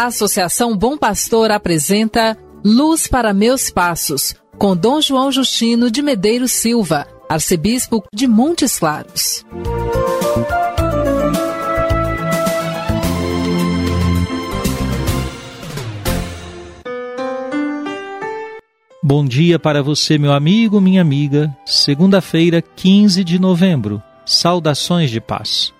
A Associação Bom Pastor apresenta Luz para Meus Passos, com Dom João Justino de Medeiros Silva, arcebispo de Montes Claros. Bom dia para você, meu amigo, minha amiga. Segunda-feira, 15 de novembro. Saudações de paz.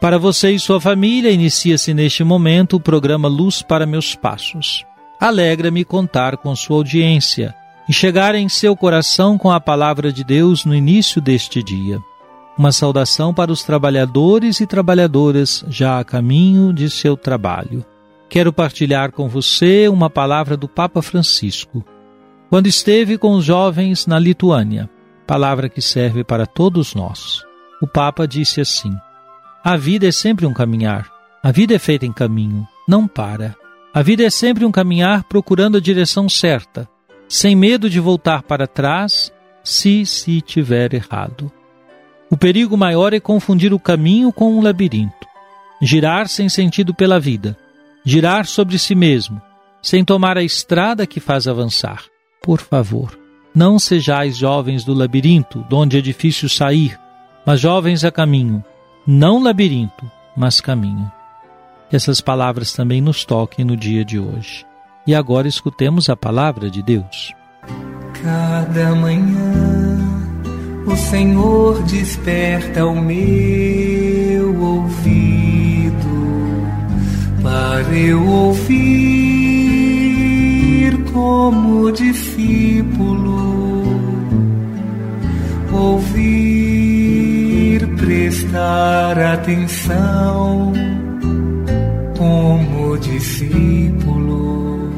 Para você e sua família, inicia-se neste momento o programa Luz para Meus Passos. Alegra-me contar com sua audiência e chegar em seu coração com a palavra de Deus no início deste dia. Uma saudação para os trabalhadores e trabalhadoras já a caminho de seu trabalho. Quero partilhar com você uma palavra do Papa Francisco quando esteve com os jovens na Lituânia, palavra que serve para todos nós. O Papa disse assim: A vida é sempre um caminhar, a vida é feita em caminho, não para. A vida é sempre um caminhar procurando a direção certa, sem medo de voltar para trás se se tiver errado. O perigo maior é confundir o caminho com um labirinto, girar sem sentido pela vida, girar sobre si mesmo, sem tomar a estrada que faz avançar. Por favor, não sejais jovens do labirinto, donde é difícil sair, mas jovens a caminho, não labirinto, mas caminho. Que essas palavras também nos toquem no dia de hoje. E agora escutemos a palavra de Deus. Cada manhã o Senhor desperta o meu ouvido para eu ouvir como discípulo, ouvir, prestar atenção como discípulo,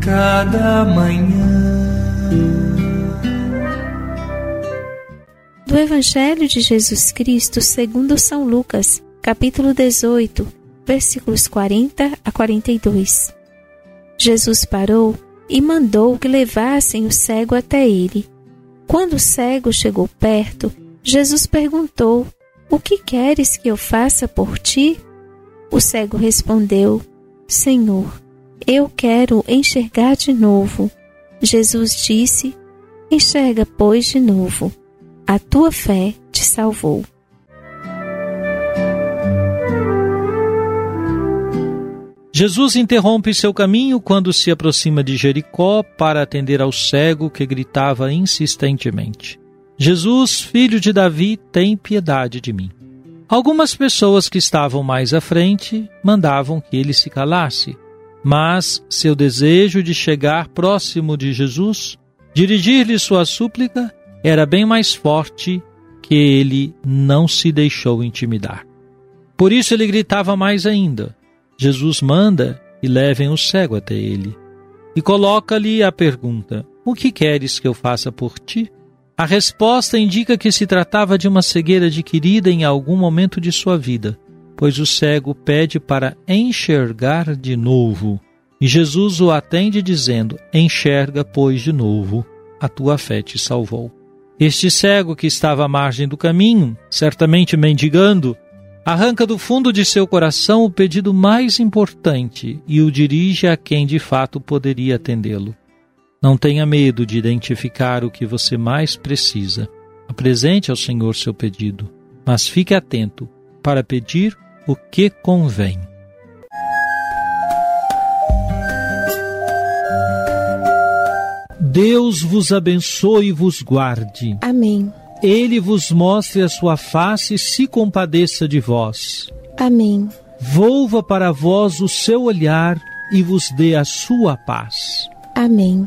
cada manhã. Do Evangelho de Jesus Cristo segundo São Lucas, capítulo 18, versículos 40 a 42. Jesus parou e mandou que levassem o cego até ele. Quando o cego chegou perto, Jesus perguntou: O que queres que eu faça por ti? O cego respondeu: Senhor, eu quero enxergar de novo. Jesus disse: Enxerga, pois, de novo. A tua fé te salvou. Jesus interrompe seu caminho quando se aproxima de Jericó para atender ao cego que gritava insistentemente: Jesus, filho de Davi, tem piedade de mim. Algumas pessoas que estavam mais à frente mandavam que ele se calasse, mas seu desejo de chegar próximo de Jesus, dirigir-lhe sua súplica, era bem mais forte que ele não se deixou intimidar. Por isso ele gritava mais ainda. Jesus manda e levem o cego até ele. E coloca-lhe a pergunta: O que queres que eu faça por ti? A resposta indica que se tratava de uma cegueira adquirida em algum momento de sua vida, pois o cego pede para enxergar de novo. E Jesus o atende dizendo: Enxerga, pois, de novo, a tua fé te salvou. Este cego que estava à margem do caminho, certamente mendigando, arranca do fundo de seu coração o pedido mais importante e o dirige a quem de fato poderia atendê-lo. Não tenha medo de identificar o que você mais precisa. Apresente ao Senhor seu pedido, mas fique atento para pedir o que convém. Deus vos abençoe e vos guarde. Amém. Ele vos mostre a sua face e se compadeça de vós. Amém. Volva para vós o seu olhar e vos dê a sua paz. Amém.